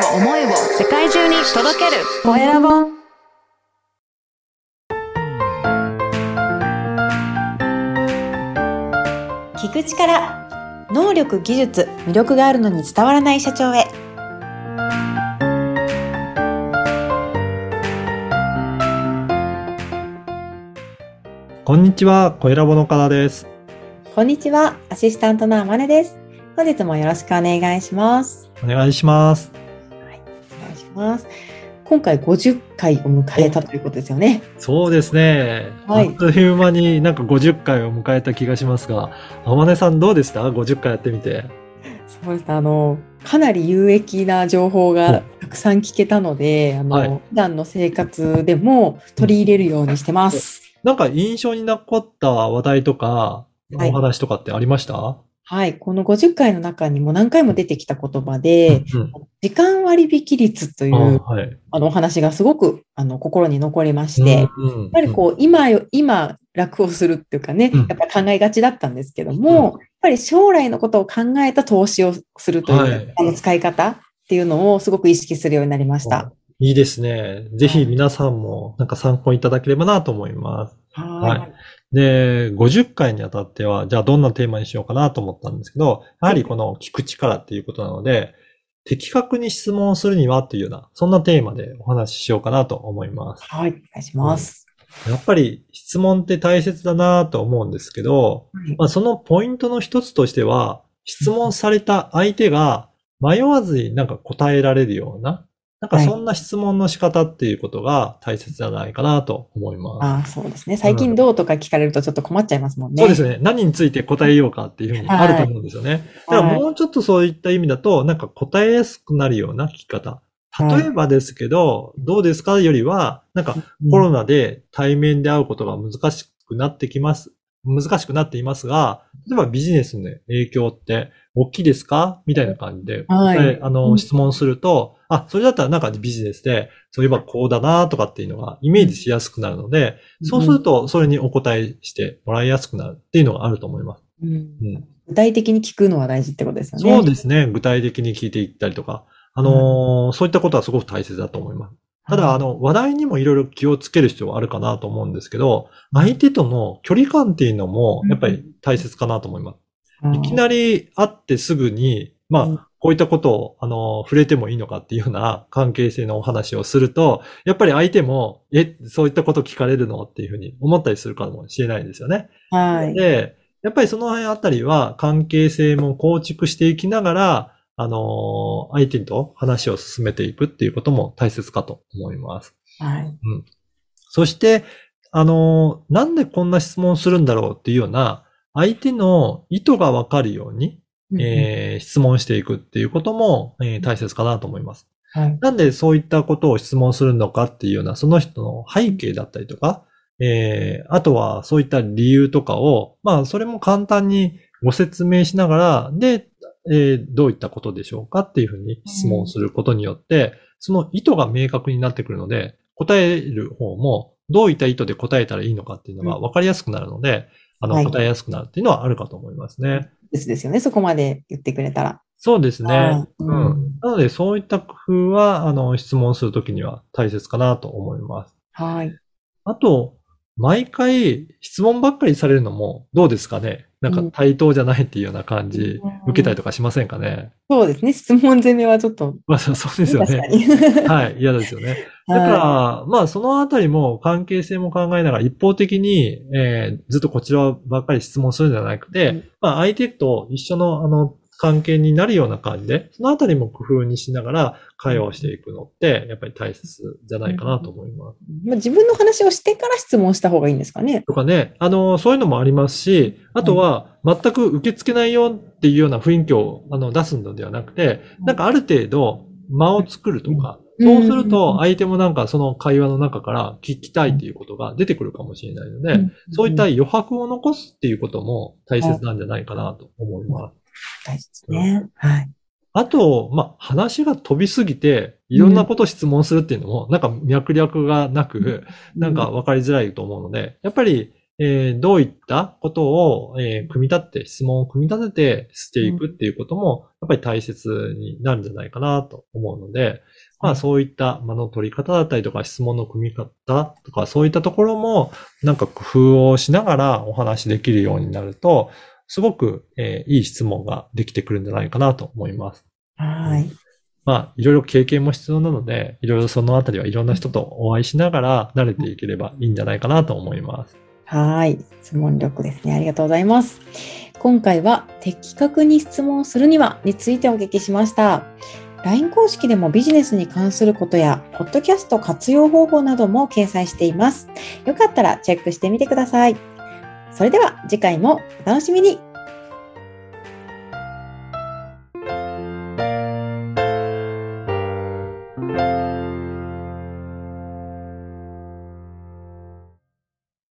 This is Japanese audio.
を思いを世界中に届ける。コエラボ聞く力能力技術魅力があるのに伝わらない社長へ。こんにちは、コエラボのからです。こんにちはアシスタントのあまねです。本日もよろしくお願いします。お願いします。ます。今回50回を迎えたということですよね。そうですね。はい。あっという間になんか50回を迎えた気がしますが、あまねさんどうでした ?50 回やってみて。そうですあのかなり有益な情報がたくさん聞けたので、あの、はい。普段の生活でも取り入れるようにしてます。なんか印象に残った話題とか、はい。お話とかってありました、はい。この50回の中にも何回も出てきた言葉で、うん。時間割引率といあうはい。あのお話がすごくあの心に残りまして、うん、うんやっぱりこう、今よ、今、楽をするっていうかね、うんやっぱ考えがちだったんですけども、うんやっぱり将来のことを考えた投資をするという、はいあの使い方っていうのをすごく意識するようになりました。いいですね。ぜひ皆さんもなんか参考いただければなと思います。はい。で、50回にあたっては、じゃあどんなテーマにしようかなと思ったんですけど、やはりこの聞く力っていうことなので、的確に質問をするにはっていうような、そんなテーマでお話ししようかなと思います。はい。お願いします。やっぱり質問って大切だなと思うんですけど、はいまあ、そのポイントの一つとしては、質問された相手が迷わずになんか答えられるような、なんかそんな質問の仕方っていうことが大切じゃないかなと思います。ああ、そうですね。最近どうとか聞かれるとちょっと困っちゃいますもんね。そうですね。何について答えようかっていうふうにあると思うんですよね。だからもうちょっとそういった意味だと、なんか答えやすくなるような聞き方。例えばですけど、どうですかよりは、なんかコロナで対面で会うことが難しくなってきます。難しくなっていますが、例えばビジネスの影響って大きいですか？みたいな感じで、はいえあの、うん質問すると、あ、それだったらなんかビジネスで、そういえばこうだなとかっていうのがイメージしやすくなるので、そうするとそれにお答えしてもらいやすくなるっていうのがあると思います。うんうん具体的に聞くのは大事ってことですよね。そうですね。具体的に聞いていったりとか、あのーそういったことはすごく大切だと思います。ただ、あの、話題にもいろいろ気をつける必要はあるかなと思うんですけど、相手との距離感っていうのも、やっぱり大切かなと思います。うんいきなり会ってすぐに、まうんあ、こういったことを、あの、触れてもいいのかっていうような関係性のお話をすると、やっぱり相手も、え、そういったこと聞かれるのっていうふうに思ったりするかもしれないですよね。はい。で、やっぱりその辺あたりは関係性も構築していきながら、あのー相手と話を進めていくっていうことも大切かと思います。はい。そして、あのーなんでこんな質問するんだろうっていうような、相手の意図がわかるように、えー質問していくっていうことも、えー大切かなと思います。はい。なんでそういったことを質問するのかっていうような、その人の背景だったりとか、えー、あとはそういった理由とかを、まあ、それも簡単にご説明しながら、で、えーどういったことでしょうかっていうふうに質問することによって、その意図が明確になってくるので、答える方も、どういった意図で答えたらいいのかっていうのが分かりやすくなるので、あの、はい答えやすくなるっていうのはあるかと思いますね。ですですよね。そこまで言ってくれたら。そうですね。はいうん。なので、そういった工夫は、あの、質問するときには大切かなと思います。はい。あと、毎回質問ばっかりされるのもどうですかね？なんかうん対等じゃないっていうような感じ、うん受けたりとかしませんかね？そうですね。質問攻めはちょっと。まあ、そうですよね。に。はい、嫌ですよね。だから、はまあ、そのあたりも関係性も考えながら一方的に、えーずっとこちらばっかり質問するんじゃなくて、うん。まあ、相手と一緒の、あの、関係になるような感じで、そのあたりも工夫にしながら会話をしていくのって、やっぱり大切じゃないかなと思います。いまあ、自分の話をしてから質問した方がいいんですかね。とかね、あの、そういうのもありますし、あとは、全く受け付けないよっていうような雰囲気をあの出すのではなくて、なんかある程度間を作るとか、うんそうすると相手もなんかその会話の中から聞きたいっていうことが出てくるかもしれないので、そういった余白を残すっていうことも大切なんじゃないかなと思います。大事ですね。はい。あと、まあ、話が飛びすぎて、いろんなことを質問するっていうのも、なんか脈略がなく、なんか分かりづらいと思うので、やっぱり、えーどういったことを、えー組み立てて、質問を組み立ててしていくっていうことも、やっぱり大切になるんじゃないかなと思うので、まあそういった間の取り方だったりとか、質問の組み方とか、そういったところも、なんか工夫をしながらお話しできるようになると、すごく、えーいい質問ができてくるんじゃないかなと思います。はい。まあ、いろいろ経験も必要なので、いろいろそのあたりはいろんな人とお会いしながら慣れていければいいんじゃないかなと思います。はい。質問力ですね。ありがとうございます。今回は的確に質問するにはについてお聞きしました。LINE 公式でもビジネスに関することや、ポッドキャスト活用方法なども掲載しています。よかったらチェックしてみてください。それでは次回もお楽しみに。